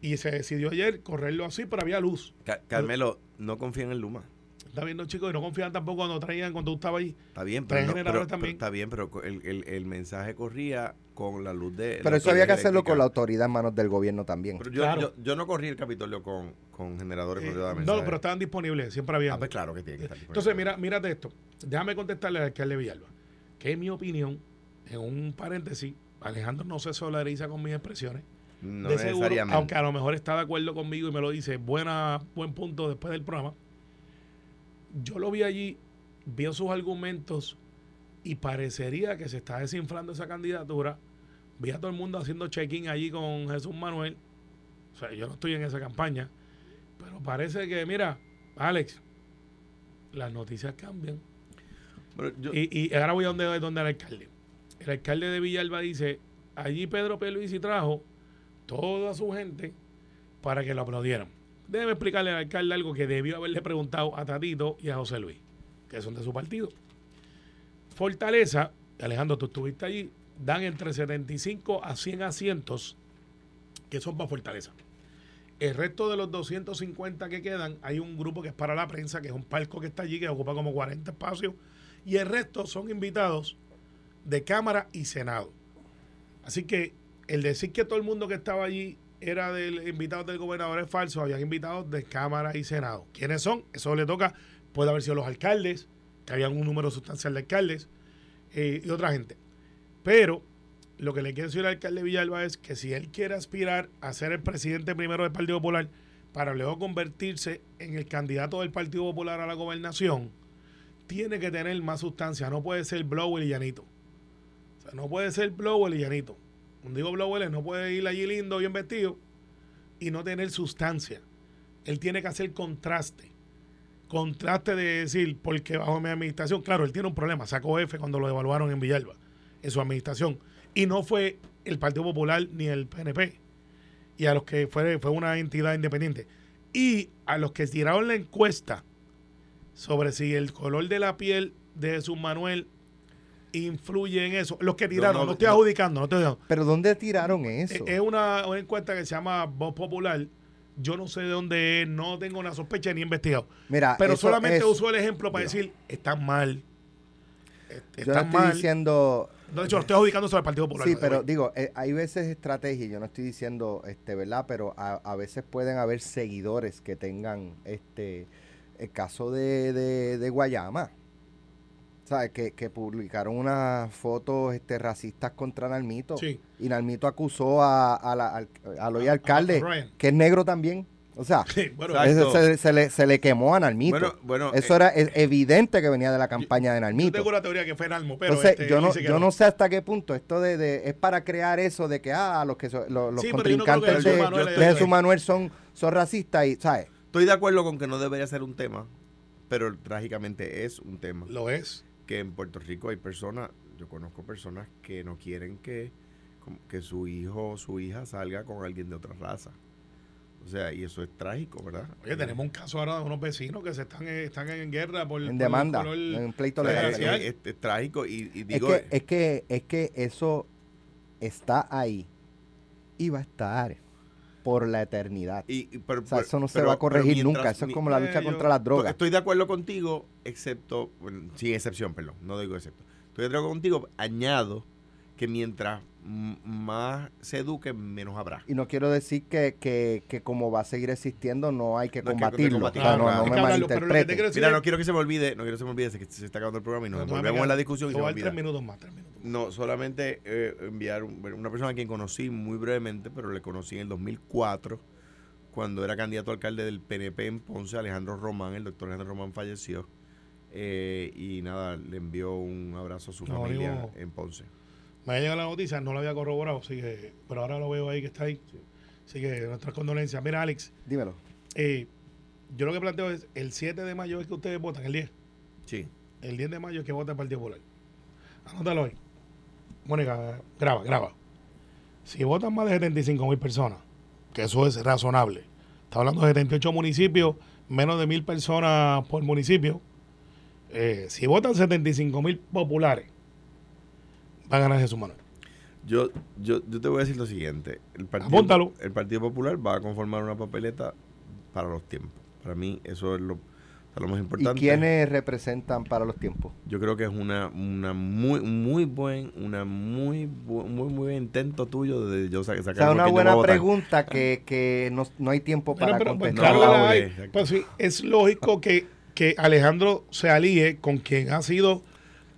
Speaker 3: Y se decidió ayer correrlo así, pero había luz.
Speaker 4: Ca- Carmelo, no confía en el Luma.
Speaker 3: Está viendo, chicos, y no confían tampoco cuando traían, cuando tú estabas ahí.
Speaker 4: Está bien, pero, no-
Speaker 3: generadores
Speaker 4: pero- pero
Speaker 3: también.
Speaker 4: está bien, pero el, el- el mensaje corría con la luz de.
Speaker 2: Pero eso había que hacerlo con la autoridad en manos del gobierno también.
Speaker 4: Pero yo,
Speaker 3: Claro.
Speaker 4: yo, yo no corrí el Capitolio con, con generadores
Speaker 3: Eh, no, pero estaban disponibles, siempre había.
Speaker 4: Ah, pues claro que tiene que estar
Speaker 3: Entonces,
Speaker 4: disponible.
Speaker 3: mira, mírate esto. Déjame contestarle al alcalde Villalba. Que en mi opinión, en un paréntesis, Alejandro no se solidariza con mis expresiones.
Speaker 4: No
Speaker 3: de seguro, aunque a lo mejor está de acuerdo conmigo y me lo dice, buena, buen punto después del programa. Yo lo vi allí, vi sus argumentos y parecería que se está desinflando esa candidatura. Vi a todo el mundo haciendo check-in allí con Jesús Manuel. O sea, yo no estoy en esa campaña. Pero parece que, mira, Alex, las noticias cambian.
Speaker 4: Pero yo-
Speaker 3: Y, y ahora voy a donde, donde el alcalde. El alcalde de Villalba dice, allí Pedro Pierluisi trajo toda su gente para que lo aplaudieran. Déjeme explicarle al alcalde algo que debió haberle preguntado a Tatito y a José Luis, que son de su partido. Fortaleza, Alejandro, tú estuviste allí, dan entre 75 a 100 asientos que son para Fortaleza. El resto de los 250 que quedan, hay un grupo que es para la prensa, que es un palco que está allí, que ocupa como 40 espacios, y el resto son invitados de Cámara y Senado. Así que el decir que todo el mundo que estaba allí era del invitado del gobernador es falso, habían invitados de Cámara y Senado. ¿Quiénes son? Eso le toca, puede haber sido los alcaldes, que habían un número sustancial de alcaldes, eh, y otra gente. Pero lo que le quiero decir al alcalde Villalba es que si él quiere aspirar a ser el presidente primero del Partido Popular para luego convertirse en el candidato del Partido Popular a la gobernación, tiene que tener más sustancia. No puede ser blower y llanito. O sea, no puede ser blower y llanito. Cuando digo blower, es no puede ir allí lindo, bien vestido y no tener sustancia. Él tiene que hacer contraste. Contraste de decir, porque bajo mi administración, claro, él tiene un problema. Sacó F cuando lo evaluaron en Villalba, en su administración. Y no fue el Partido Popular ni el PNP. Y a los que fue, fue una entidad independiente. Y a los que tiraron la encuesta sobre si el color de la piel de Jesús Manuel influye en eso. Los que tiraron, no,
Speaker 4: no,
Speaker 3: estoy adjudicando, no estoy adjudicando.
Speaker 2: Pero ¿dónde tiraron eso?
Speaker 3: Eh, Es una, una encuesta que se llama Voz Popular. Yo no sé de dónde es, no tengo una sospecha ni he investigado.
Speaker 2: Mira,
Speaker 3: Pero solamente
Speaker 2: es-
Speaker 3: uso el ejemplo para decir, están mal. Est-
Speaker 2: Yo no
Speaker 3: Están
Speaker 2: estoy
Speaker 3: mal.
Speaker 2: diciendo
Speaker 3: De hecho, lo estoy adjudicando sobre el Partido Popular.
Speaker 2: Sí, pero digo, eh, hay veces estrategia, yo no estoy diciendo, este, ¿verdad? Pero a, a veces pueden haber seguidores que tengan, este, el caso de, de, de Guayama, ¿sabes? Que, que publicaron unas fotos este, racistas contra Nalmito.
Speaker 3: Sí.
Speaker 2: Y Nalmito acusó a, a la- al, al hoy
Speaker 3: A-
Speaker 2: alcalde,
Speaker 3: a
Speaker 2: que es negro también. O sea,
Speaker 3: Sí, bueno,
Speaker 2: se, se le, se le quemó a Nalmito.
Speaker 4: Bueno, bueno,
Speaker 2: Eso
Speaker 4: eh,
Speaker 2: era es evidente que venía de la campaña de
Speaker 3: yo
Speaker 2: Nalmito.
Speaker 3: tengo una teoría que fue Nalmo, pero
Speaker 2: Entonces,
Speaker 3: este,
Speaker 2: yo, no, yo no sé hasta qué punto esto de, de- es para crear eso de que ah, los que los, los
Speaker 3: Sí, pero yo no creo que
Speaker 2: contrincantes de,
Speaker 3: Manuel
Speaker 2: de Jesús Manuel son, son racistas y, ¿sabes?
Speaker 4: Estoy de acuerdo con que no debería ser un tema, pero trágicamente es un tema.
Speaker 3: Lo es.
Speaker 4: Que en Puerto Rico hay personas, yo conozco personas que no quieren que, que su hijo o su hija salga con alguien de otra raza. O sea, y eso es trágico, ¿verdad?
Speaker 3: Oye, tenemos un caso ahora de unos vecinos que se están, eh, están en guerra por
Speaker 2: En
Speaker 3: por el
Speaker 2: demanda, en pleito legal.
Speaker 4: es,
Speaker 3: racial.
Speaker 4: es- es trágico y, y
Speaker 2: Es
Speaker 4: digo,
Speaker 2: que, es, que, es que eso está ahí y va a estar por la eternidad.
Speaker 4: y, y- pero-
Speaker 2: o sea, eso no se va a corregir
Speaker 4: mientras
Speaker 2: nunca. Eso es como la lucha
Speaker 3: Eh, yo-
Speaker 2: contra las drogas.
Speaker 4: Estoy de acuerdo contigo, excepto, bueno, sin excepción, perdón, no digo excepto. Estoy de acuerdo contigo, añado que mientras más se eduque, menos habrá.
Speaker 2: Y no quiero decir que, que, que como va a seguir existiendo no hay que
Speaker 4: No hay que-
Speaker 2: combatirlo.
Speaker 4: combatirlo,
Speaker 2: O sea, no, me
Speaker 3: decir
Speaker 4: Mira, no quiero que se me olvide, no quiero que se me olvide que se está acabando el programa y nos
Speaker 3: No,
Speaker 4: en la discusión y
Speaker 3: te
Speaker 4: se me
Speaker 3: voy a dar
Speaker 4: olvida.
Speaker 3: tres minutos más, tres minutos más.
Speaker 4: No, solamente eh, enviar un- una persona a quien conocí muy brevemente, pero le conocí en el 2004, cuando era candidato a alcalde del PNP en Ponce, Alejandro Román, el doctor Alejandro Román falleció. eh, y nada, le envió un abrazo a su
Speaker 3: No,
Speaker 4: familia
Speaker 3: digo-
Speaker 4: en Ponce.
Speaker 3: Me ha llegado la noticia, no la había corroborado, así que, pero ahora lo veo ahí que está ahí. Así que nuestras condolencias. Mira, Alex,
Speaker 2: Dímelo.
Speaker 3: eh, yo lo que planteo es, el 7 de mayo es que ustedes votan, el 10.
Speaker 4: Sí.
Speaker 3: El 10 de mayo es que vota el Partido Popular. Anótalo ahí. Mónica, graba, graba. Si votan más de 75 mil personas, que eso es razonable. Está hablando de 78 municipios, menos de mil personas por municipio. Eh, si votan 75 mil populares, Va a ganar Jesús Manuel.
Speaker 4: Yo, yo, yo te voy a decir lo siguiente. El partido,
Speaker 3: Apúntalo.
Speaker 4: el partido Popular va a conformar una papeleta para los tiempos. Para mí eso es lo, o sea, lo más
Speaker 2: ¿Y
Speaker 4: importante.
Speaker 2: quiénes representan para los tiempos?
Speaker 4: Yo creo que es una, una muy, muy buen, una muy, bu- muy, muy buen intento tuyo de yo sa- sacar
Speaker 2: O sea, una buena pregunta que, que no, no hay tiempo
Speaker 3: Bueno,
Speaker 2: para
Speaker 3: pero, pues,
Speaker 2: contestar.
Speaker 3: claro que
Speaker 4: No,
Speaker 3: la hay. Pues sí, es lógico que, que Alejandro se alíe con quien ha sido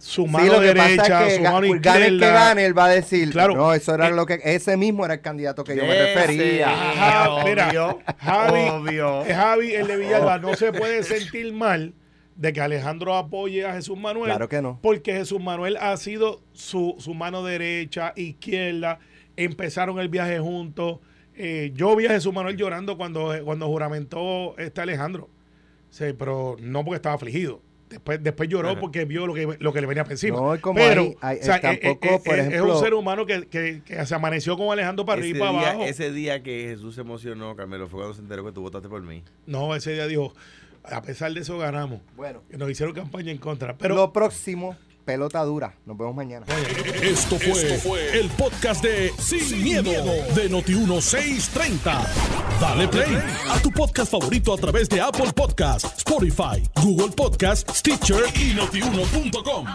Speaker 3: su
Speaker 2: Sí,
Speaker 3: mano
Speaker 2: lo que
Speaker 3: derecha,
Speaker 2: pasa es
Speaker 3: su
Speaker 2: que
Speaker 3: mano
Speaker 2: ga- gane el que
Speaker 3: izquierda.
Speaker 2: gane, él va a decir,
Speaker 3: Claro.
Speaker 2: no, eso era
Speaker 3: Eh,
Speaker 2: lo que, ese mismo era el candidato que yo me refería.
Speaker 3: Ajá, mira, Javi,
Speaker 4: obvio.
Speaker 3: eh, Javi, el de Villalba, no se puede sentir mal de que Alejandro apoye a Jesús Manuel.
Speaker 2: Claro que no.
Speaker 3: Porque Jesús Manuel ha sido su, su mano derecha, izquierda, empezaron el viaje juntos. Eh, yo vi a Jesús Manuel llorando cuando, cuando juramentó este Alejandro. Sí, pero no porque estaba afligido. Después, después lloró
Speaker 4: Ajá.
Speaker 3: porque vio lo que, lo que le venía por encima.
Speaker 2: No, como
Speaker 3: pero,
Speaker 2: hay- hay-
Speaker 3: o sea,
Speaker 2: tampoco,
Speaker 3: eh, eh,
Speaker 2: por
Speaker 3: eh, es
Speaker 2: ejemplo-
Speaker 3: un ser humano que, que- que se amaneció con Alejandro para arriba y para
Speaker 4: día,
Speaker 3: abajo.
Speaker 4: ese día que Jesús se emocionó, Carmelo, fue cuando se enteró que tú votaste por mí.
Speaker 3: No, ese día dijo, a pesar de eso ganamos.
Speaker 2: Bueno,
Speaker 3: Que nos hicieron campaña en contra. Pero
Speaker 2: lo próximo, pelota dura. Nos vemos mañana.
Speaker 1: Esto fue, el podcast de Sin, miedo, de Noti1630. Dale play a tu podcast favorito a través de Apple Podcasts, Spotify, Google Podcasts, Stitcher y notiuno.com.